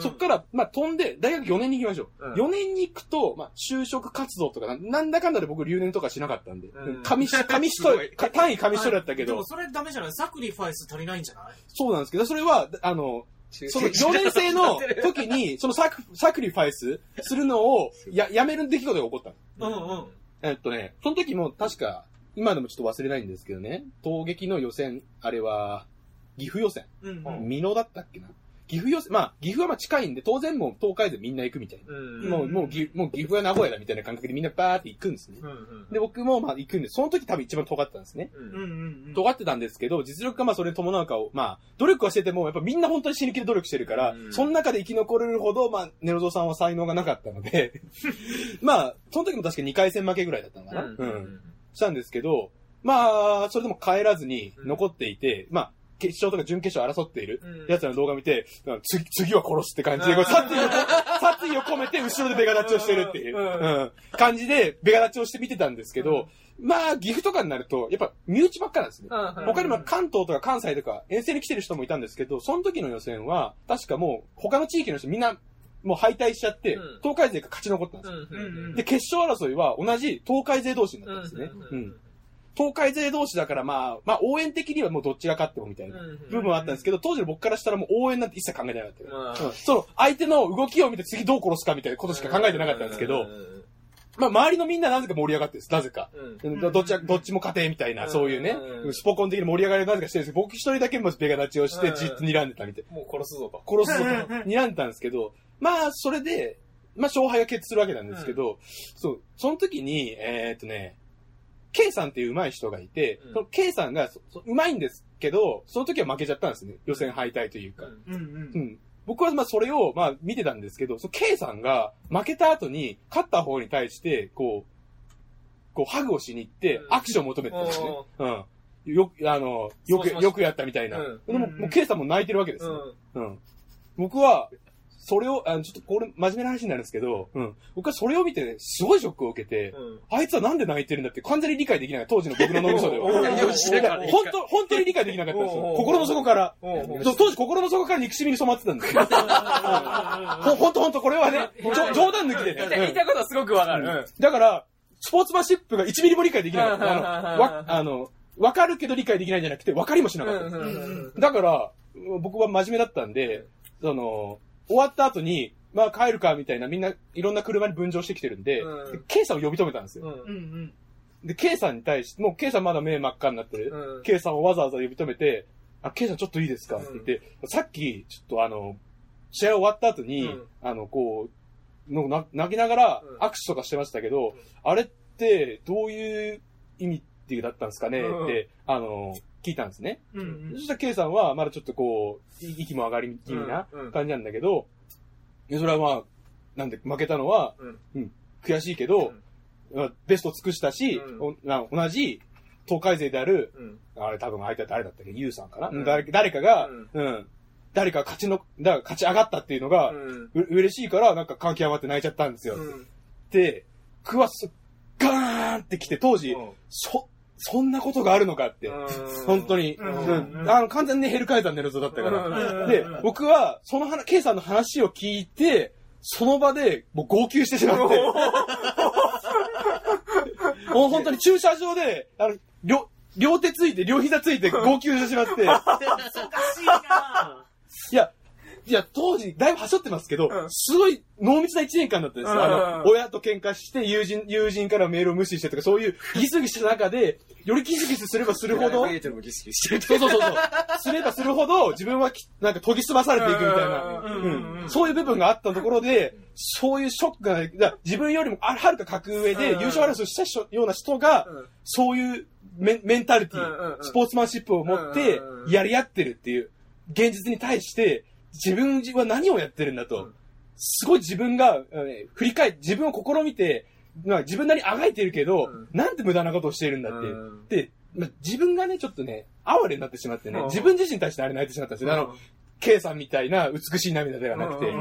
そっから、まあ、飛んで、大学4年に行きましょう。うん。4年に行くと、まあ、就職活動とかな、なんだかんだで僕留年とかしなかったんで、うん。紙し、紙一重、か単位紙一重だったけど。でも、それダメじゃない？サクリファイス足りないんじゃない？そうなんですけど、それは、あの、その4年生の時に、そのサクサクリファイスするのをややめる出来事が起こったの。うんうん。えっとね、その時も確か、今でもちょっと忘れないんですけどね、闘撃の予選、あれは、岐阜予選。うんうん。美濃だったっけな岐阜予選、まあ、岐阜はまあ近いんで、当然もう東海でみんな行くみたいな。うんもう、もう岐、もう岐阜や名古屋だみたいな感覚でみんなバーって行くんですね。うんうんで、僕もまあ行くんで、その時多分一番尖ってたんですね。うんうん。尖ってたんですけど、実力がまあそれに伴うかを、まあ、努力はしてても、やっぱみんな本当に死ぬ気で努力してるから、うんその中で生き残れるほど、まあ、ネロゾさんは才能がなかったので、まあ、その時も確か2回戦負けぐらいだったのかな。うんうんしたんですけど、まあ、それでも帰らずに残っていて、まあ、決勝とか準決勝争っているうん。奴らの動画見て、うん次、次は殺すって感じで、こう殺意を、殺意を込めて後ろでベガ立ちをしてるっていう、うん。うん。感じで、ベガ立ちをして見てたんですけど、まあ、岐阜とかになると、やっぱ、身内ばっかなんですね。うん他にも関東とか関西とか遠征に来てる人もいたんですけど、その時の予選は、確かもう、他の地域の人みんな、もう敗退しちゃってうん、東海勢が勝ち残ったんですよ。で、決勝争いは同じ東海勢同士になったんですね。うん。うん東海勢同士だからまあ、まあ応援的にはもうどっちが勝ってもみたいな部分はあったんですけど、当時の僕からしたらもう応援なんて一切考えてなかったよ。うんその相手の動きを見て次どう殺すかみたいなことしか考えてなかったんですけど、まあ周りのみんななぜか盛り上がってるんです、なぜか。うんどどっちは、どっちも勝てみたいな、そういうねう、んスポコン的に盛り上がりをなぜかしてるんですけど、僕一人だけもベガ立ちをしてうんじっと睨んでたみたい。もう殺すぞと。殺すぞと睨んでたんですけど、まあそれで、まあ勝敗が決するわけなんですけど、そう、その時に、えーっとね、K さんっていう上手い人がいて、うんその K さんがそそ上手いんですけど、その時は負けちゃったんですね。予選敗退というか。うんうんう。ん。僕はまあそれをまあ見てたんですけど、その K さんが負けた後に勝った方に対して、こう、こうハグをしに行ってうん握手を求めてたんですね。うん。よく、あの、よく、よくやったみたいな。うんでも、うんもう K さんも泣いてるわけですうね。ん。うん。僕は、それを、あのちょっとこれ、真面目な話になるんですけど、うん。僕はそれを見て、ね、すごいショックを受けて、うん。あいつはなんで泣いてるんだって完全に理解できない。当時の僕の脳みそでは。本当、本当に理解できなかったんですよ。心の底から。当時心の底から憎しみに染まってたんですよ。ほほんとほんと、これはね、冗談抜きでね。言いたいことはすごくわかる。うんだから、スポーツマンシップが1ミリも理解できなかった。うんうんうんうんあの、わ、あの、わかるけど理解できないんじゃなくて、わかりもしなかっただから、僕は真面目だったんで、その、終わった後に、まあ帰るかみたいな、みんないろんな車に分乗してきてるんで、うん。で K さんを呼び止めたんですよ。うん。うんうん。で、K さんに対して、もう K さんまだ目真っ赤になってる。うん。K さんをわざわざ呼び止めて、あ、K さんちょっといいですか？って言って、さっき、ちょっとあの、試合終わった後に、うん。あの、こう、のな泣きながらうん。握手とかしてましたけど、あれってどういう意味っていうだったんですかね？うん。って、あの、聞いたんですね。うんうん。そしたら K さんはまだちょっとこう、い息も上がり気味なうんうん。感じなんだけど、でそれはまあ、なんで負けたのは、うん。うん悔しいけど、まあベスト尽くしたし、同じ東海勢である、うん。あれ多分相手誰だったっけ？ユウさんかな、うん。誰誰かが、うん。うん、誰か勝ちの、だから勝ち上がったっていうのが、うん。う嬉しいからなんか感極まって泣いちゃったんですよ。うん。で、クワス、ガーンって来て当時、そ、そんなことがあるのかって。本当に。うんうんあの、完全にヘルカイザーネルゾだったから。うんで、僕は、その話、ケイさんの話を聞いて、その場で、もう号泣してしまって。もう本当に駐車場で、あの、両、両手ついて、両膝ついて、号泣してしまって。おかしいな。いや、いや、当時、だいぶ走ってますけど、うん。すごい濃密な一年間だったんですよ。あうん。の、親と喧嘩して、友人、友人からメールを無視してとか、そういうギスギスした中で、よりギスギスすればするほど、プライベートもギスギスしてる。そうそうそうそう。すればするほど、自分はきなんか研ぎ澄まされていくみたいな、うんうんうんうん。そういう部分があったところで、そういうショックがない、だから自分よりもあはるか格上でうん。優勝争いした人ような人が、そういうメメンタリティ、うんうんうん。スポーツマンシップを持ってうんうんうん。やり合ってるっていう現実に対して、自分は何をやってるんだと、うん。すごい自分が、えー振り返って、自分を試みて、まあ、自分なりにあがいてるけど、うん。なんて無駄なことをしているんだって。うん。で、まあ、自分がね、ちょっとね、哀れになってしまってね、うん。自分自身に対してあれ泣いてしまったんですよ。あの、K さんみたいな美しい涙ではなくて、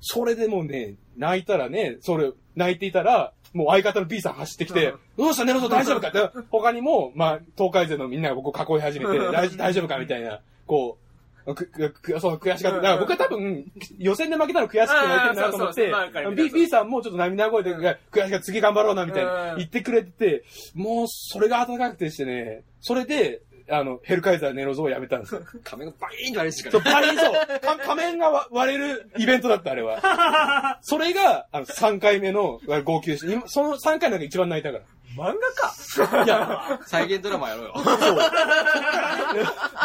それでもうね、泣いたらね、それ、泣いていたら、もう相方の B さん走ってきて、どうした？ネロゾ大丈夫か？って、他にも、まあ、東海勢のみんなが僕を囲い始めて、大丈夫か？みたいな、こう、く、く、くそう、悔しかった。だから僕は多分、予選で負けたの悔しくて泣いなと思って B, B さんもちょっと涙声で、うん。悔しかった、次頑張ろうな、みたいなうん。言ってくれてて、もう、それが温かくてしてね、それで、あの、ヘルカイザーネロゾをやめたんですよ。仮面がバイーンとあれしかそう、ない。パリンそう、か仮面がわ割れるイベントだった、あれは。それが、あの、3回目の号泣して、今その3回の中で一番泣いたか漫画から。いや、再現ドラマやろうよ。そう。いや、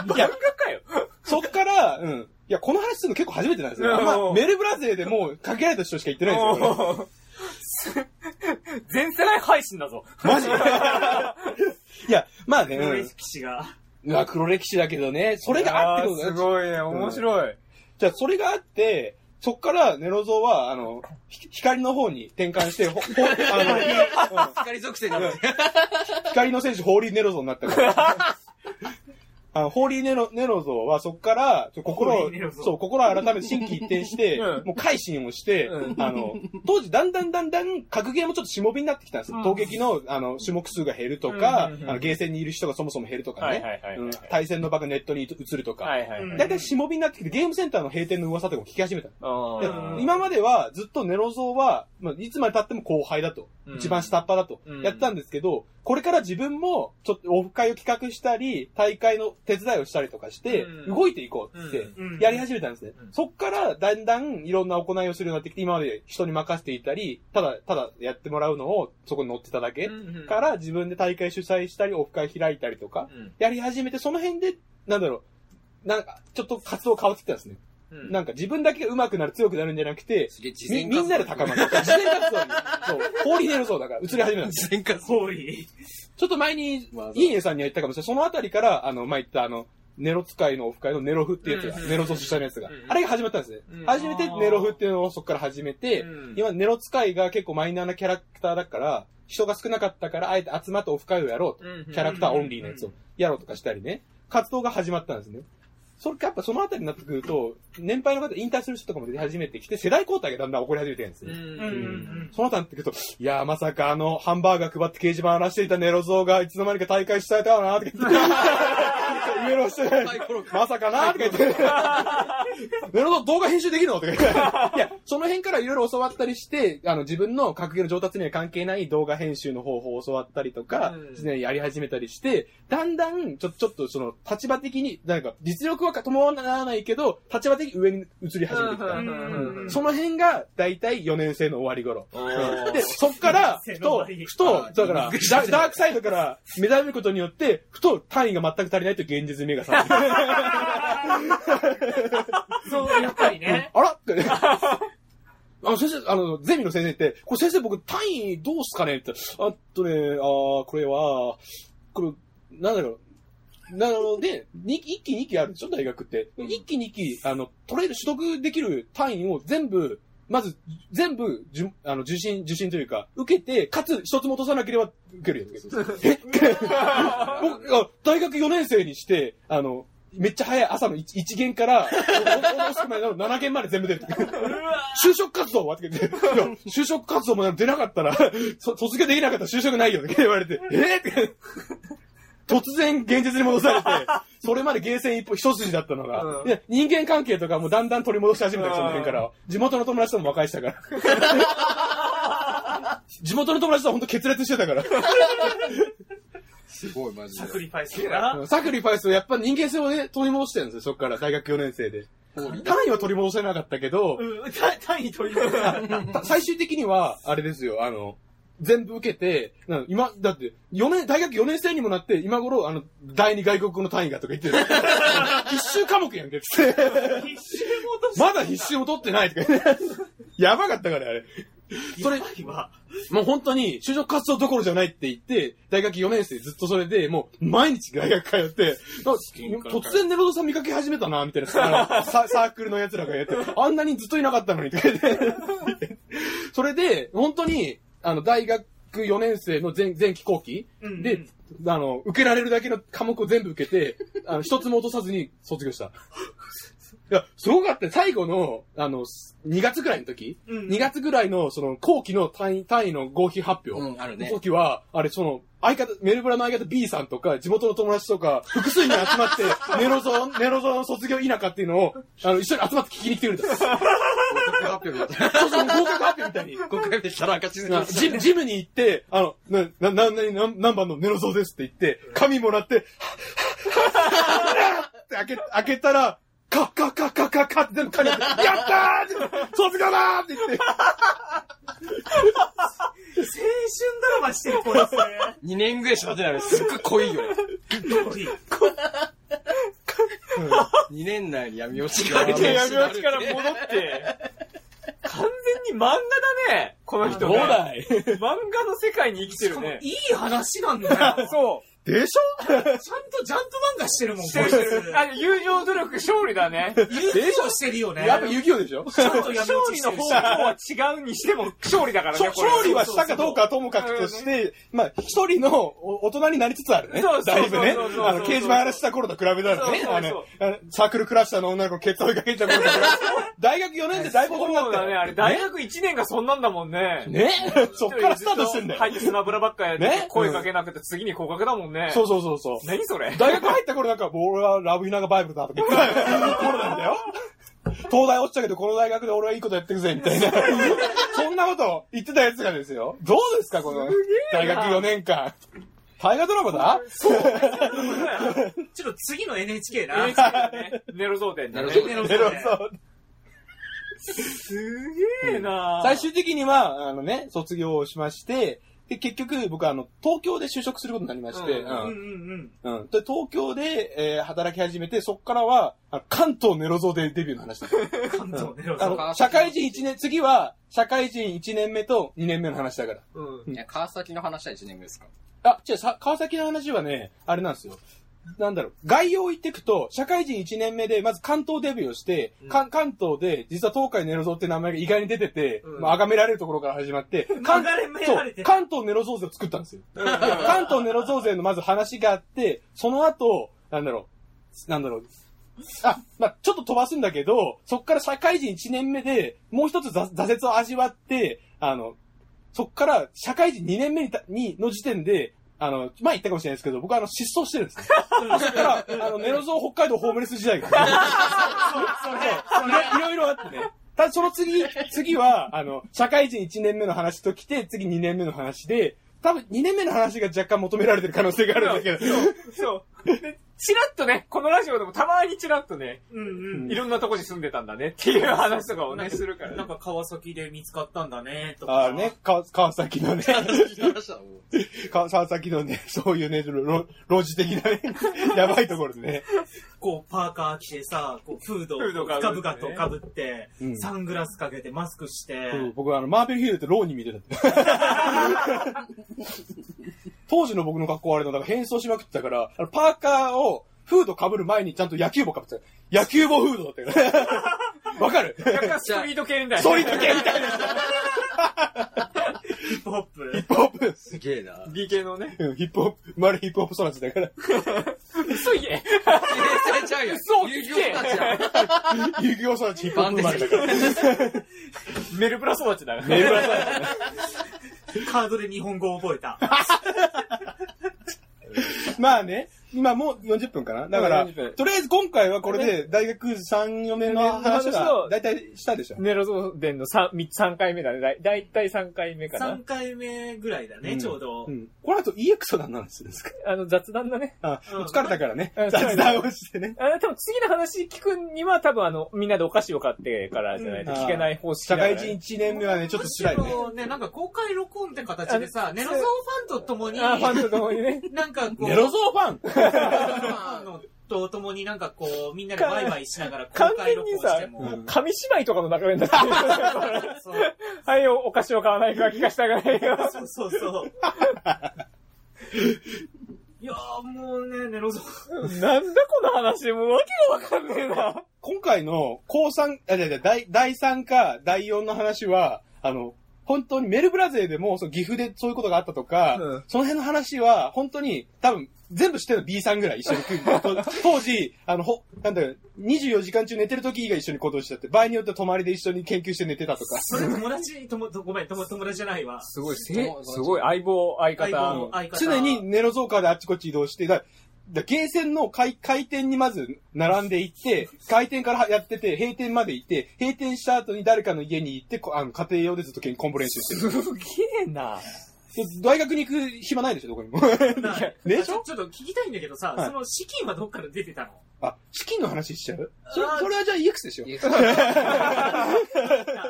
漫画かよそっから、うん。いや、この話するの結構初めてなんですよ。あんま、メルブラ勢でもう限られた人しか言ってないんですよ。全世代配信だぞ。マジまあね、黒うん歴史が。うわ黒歴史だけどね、それがあってこといやーすごいね、面白い。じゃあ、それがあって、そっからネロゾーは、あの、ひ光の方に転換して、ほ、ほ、あの、うん光属性になって。光の選手、ホーリーネロゾーになったから。あの、ホーリーネロ、ネロゾーはそこから、心をそう、心を改めて心機一転して、うんもう改心をして、うんあの、当時だんだんだんだん格ゲーもちょっとしもびになってきたんですよ。うん攻撃の、あの、種目数が減るとか、あの、ゲーセンにいる人がそもそも減るとかはいね。対戦の場がネットに移るとか。だいたいしもびになってきて、ゲームセンターの閉店の噂とかも聞き始めた。今まではずっとネロゾーは、まあ、いつまで経っても後輩だと。うん一番下っ端だと。うんやったんですけど、これから自分も、ちょっとオフ会を企画したり、大会の手伝いをしたりとかして、うん。動いていこうってやり始めたんですね。うん。そっから、だんだんいろんな行いをするようになってきて、今まで人に任せていたり、ただ、ただやってもらうのをそこに乗ってただけ、うん。から自分で大会主催したり、オフ会開いたりとか、うん。やり始めて、その辺で、なんだろう、なんか、ちょっと活動変わってきたんですね。うんなんか自分だけが上手くなる、強くなるんじゃなくて、すげえ事み前みんなで高まる。自然活動に。そう。ホーリーネルソーだから、移り始めたんです。事前活ホーリちょっと前にわざ、イーネさんには言ったかもしれない。そのあたりから、あの、前言ったあの、ネロ使いのオフ会のネロフっていうやつが、うんネロゾ主催のやつがうん、あれが始まったんですねうん。初めてネロフっていうのをそこから始めてうん、今ネロ使いが結構マイナーなキャラクターだから、人が少なかったから、あえて集まってオフ会をやろうと。うんキャラクターオンリーのやつをやろうとかしたりね、活動が始まったんですね。それかやっぱそのあたりになってくると、年配の方、引退する人とかも出始めてきて、世代交代がだんだん起こり始めてるんですね。うんその他になってくると、いやーまさかあの、ハンバーガー配って掲示板荒らしていたネロゾーがいつの間にか大会したいたわなーって 言って、上のもしてない。まさかなとか言って。メロド動画編集できるのとか言って。いや、その辺からいろいろ教わったりして、あの、自分の格ゲーの上達には関係ない動画編集の方法を教わったりとか、うんねやり始めたりして、だんだん、ちょ、ちょっとその、立場的に、なんか、実力は伴わないけど、立場的に上に移り始めてきた。うんその辺が、だいたい4年生の終わり頃。で、そっから、先ふとふと、だから、ダダークサイドから目覚めることによって、ふと単位が全く足りないという現実に目が覚める。そう、やっぱりね。あらって。あの、先生、あの、ゼミの先生って、これ先生僕単位どうすかねって。あとね、あーこれは、これ、なんだろう。なので、に一期二期あるでしょ大学って。一期二期、あの、取れる、取得できる単位を全部、まず、全部、じゅあの、受信、受信というか、受けて、かつ、一つも落とさなければ受けるよ。え？僕あ大学4年生にして、あの、めっちゃ早い朝の 1, 一限から、おお遅くまでの7限まで全部出る。就職活動はって言って、いや、就職活動も出なかったら、そ卒業できなかったら就職ないよって言われて、えーって突然現実に戻されて、それまでゲーセン一歩一筋だったのが、うんいや人間関係とかもだんだん取り戻し始めたその辺からは。地元の友達とも和解したから。地元の友達とは本当決裂してたから。すごい、マジでサ。クリファイスが。サクリファイスはやっぱ人間性をね、取り戻してるんですよ、そっから大学4年生で。単位は取り戻せなかったけど、うん、た単位取り戻した。た最終的には、あれですよ、あの、全部受けて、な今、だって、4年、大学4年生にもなって、今頃、あの、第二外国語の単位がとか言ってる。必修科目やんけ、つって。必死で戻した。まだ必修も取ってないとか。やばかったから、あれ。それ、今。もう本当に、就職活動どころじゃないって言って、大学4年生ずっとそれで、もう毎日大学通って、あ突然ネロドさん見かけ始めたな、みたいな さ、ササークルの奴らがやって、あんなにずっといなかったのに、とか言って。それで、本当に、あの、大学4年生の前、前期後期うんで、あの、受けられるだけの科目を全部受けて、あの、一つも落とさずに卒業した。いや、すごかった。最後の、あの、2月ぐらいの時、うん2月ぐらいの、その、後期の単位、単位の合否発表。うん、あるねの。時は、あれ、その、相方、メルブラの相方 B さんとか、地元の友達とか、複数人集まって、ネロゾーン、ネロゾーン卒業否かっていうのを、あの、一緒に集まって聞きに来てるんだ。そう合格発表みたいな。そう、合格発表みたいに。合格発表したら赤字なジム、ジムに行って、あの、な、な、な、な、な何番のネロゾーですって言って、紙もらって、はっはっはっって開け、開けたら、カッカッカッカッカッカッって全部紙になって、やったーって卒業だーって言って、青春ドラマしてる、こいつ。2年ぐらいしか経ってないのにすっごい濃いよね。2年内に闇落ちが。で、闇落ちから戻って、完全に漫画だね、この人ね。だい漫画の世界に生きてるね。いい話なんだよ。そでしょ？ちゃんとジャンプ漫画してるもん、こいつう。。あの、友情努力勝利だね。勇気をしてるよね。やっぱ遊戯王でしょ？勝。利の方向は違うにしても勝利だからね。勝利はしたかどうかはともかくとして、まあ、一人のお大人になりつつあるね。そうそうそうだいぶね。あの、掲示板やらした頃と比べたらね。そうそうそうあのサークルクラッシャーの女の子ケツ追いかけた頃と比べ 大学4年でだいぶ大人になったよそうだね、あれ、大学1年がそんなんだもんね。ねそっからスタートしてんだよ。入ってスマブラばっかやってね声かけなくて次に合格だもんね。そうそうそうそう。何それ？大学入った頃なんか、俺はラブヒナがバイブルだとか言ってた頃なんだよ。東大落ちたけど、この大学で俺はいいことやってくぜ、みたいな。そんなこと言ってたやつがですよ。どうですか、この大学4年間。大河ドラマだ？そう。ちょっと次の NHK な。NHK だね。ネロゾーテンだね。ネロネロゼロそうすげえな最終的には、あのね、卒業をしまして、で、結局、僕はあの、東京で就職することになりまして、うんうんうんうんうん。うん。で、東京で、えー働き始めて、そっからは、あの関東ネロゾーでデビューの話だ。関東ネロあゾの、社会人1年、次は、社会人1年目と2年目の話だから。うん。いや、川崎の話は1年目ですか？あ、違う、さ川崎の話はね、あれなんですよ。なんだろう、概要を言っていくと、社会人1年目で、まず関東デビューをして、か関東で、実は東海ネロゾーって名前が意外に出てて、うん。まあ、崇められるところから始まって、関流れめそられてう、関東ネロ増税を作ったんですよ。関東ネロ増税のまず話があって、その後、なんだろう、なんだろう、あ、まあ、ちょっと飛ばすんだけど、そっから社会人1年目で、もう一つ挫挫折を味わって、あの、そっから社会人2年目にの時点で、あの、前言ったかもしれないですけど、僕はあの、失踪してるんですね。だから、あの、ネロゾー北海道ホームレス時代が。そうそう。いろいろあってね。ただその次、次は、あの、社会人1年目の話と来て、次2年目の話で、多分2年目の話が若干求められてる可能性があるんだけど。そう。で、チラッとね、このラジオでもたまにチラッとね、うんうん。いろんなとこに住んでたんだねっていう話とかをね、するからねなん。か川崎で見つかったんだね、とか。ああね、か川崎のね、川 川崎のね、そういうね、ロロジ的なね、やばいところでね。こう、パーカー着てさ、こう、フードをフードかぶとかぶって、うんサングラスかけて、マスクして、僕はあの、マーベルヒールってローに見てたって。当時の僕の格好はあれの、だから変装しまくってたから、あのパーカーを、フード被る前にちゃんと野球帽被ってた。野球帽フードだったから。わかる？ストリート系みたいな。ソリッド系みたいな。ヒップホップ。ヒップホップ。すげえな。B 系のね。うんヒップホップ、生まれヒップホップ育ちだから。嘘言えされちゃうよ。嘘遊戯王たち。遊戯王育ちヒップホップ生まれだから。メルブラ育ちだから。メールはさ、カードで日本語を覚えた。まあね、今もう40分かな？だから40分、とりあえず今回はこれで大学3、4年の話が大体したでしょ。ネロゾーデンの 3, 3回目だね。だいだいたい3回目かな3。回目ぐらいだね、うんちょうど。うん。この後 EX の話するんですか？あの、雑談だね。あ、うん疲れたからね。うん雑談をしてね。あ多分次の話聞くには多分あの、みんなでお菓子を買ってからじゃないと聞けない方式社だから会人1年目はね、ちょっと辛いねむし。ろね、なんか公開録音って形でさ、ネロゾーファンと共に、あ、ファンと共にね。なんかこう、ネロゾーファン？ファンのと共になんかこう、みんなでワイワイしながら公完開録全にさ音しても。、紙芝居とかの中でになってる。そうはい、おお菓子を買わないから聞かせてあげないよ。そうそうそう。いやーもうね、ネロゾー。なんだこの話、もうわけがわかんねえな。今回の高3、あ、じゃじゃ第、第3か第4の話は、あの、本当にメルブラ勢でも、その岐阜でそういうことがあったとか、うんその辺の話は、本当に、多分、全部知ってるの？B さんぐらい一緒に来る。と 当時、あの、ほ、なんだよ、24時間中寝てる時以外一緒に行動しちゃって、場合によっては泊まりで一緒に研究して寝てたとか。それ友達、とも、とごめん、とも友達じゃないわ。すごい、せすごい相棒、相相棒の方。相方。常にネロゾーカーであっちこっち移動して、だだゲーセンの開開店にまず並んで行って、開店からやってて、閉店まで行って、閉店した後に誰かの家に行って、こあの家庭用でずっとコンボ練習してる。すげえな。で大学に行く暇ないでしょ、どこにも。でしょ？ちょちょっと聞きたいんだけどさ、はい。その資金はどっから出てたの？あ、資金の話しちゃう？それそれはじゃあ EX でしょ。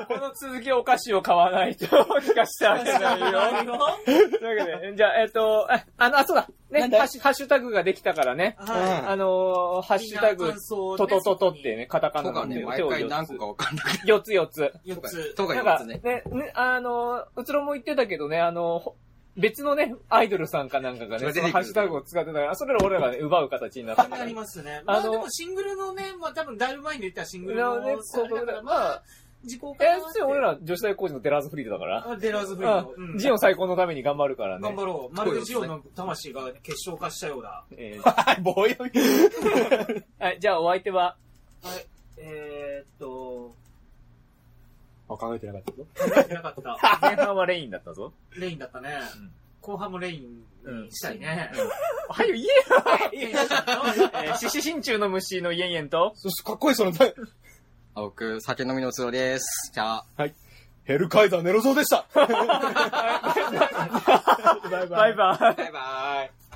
この続きお菓子を買わないと聞かせてあげないよ。というわけで、じゃあ、えっと、あ、あの、あ、そうだ。ね、なんだハッシュハッシュタグができたからね。はあのー、ハッい。シュタグ、トトトトってね、カタカナのとかね、毎回何個かわかんない。4つ4つ。4つ。とかなん4つね。かね、ね、あのー、うつろも言ってたけどね、あのーほ別のね、アイドルさんかなんかがね、そのハッシュタグを使ってたから、それら俺らがね、奪う形になったんだあけど。りますね。あのまあでもシングルのね、まあ多分だいぶ前に言ったシングルの、ねあれだまあ、時効かえなっ、てそれ俺ら女子大工事のデラーズフリードだから。あデラーズフリード。う。うんんジオン最高のために頑張るからね。頑張ろう。まるでジオの魂が結晶化したようだ。えー棒読み。はい、じゃあお相手は、はい。えー、っと、あ、考えてなかったぞ。考えてなかった。前半はレインだったぞ。レインだったね。うん後半もレインにしたいね。はよ言えよ えー、獅子心中の虫のイエンイエンと、そしてかっこいいその、あ僕、酒飲みのつろです。じゃあ。ヘルカイザーネロゾーでした。バイバイ。バイバイ。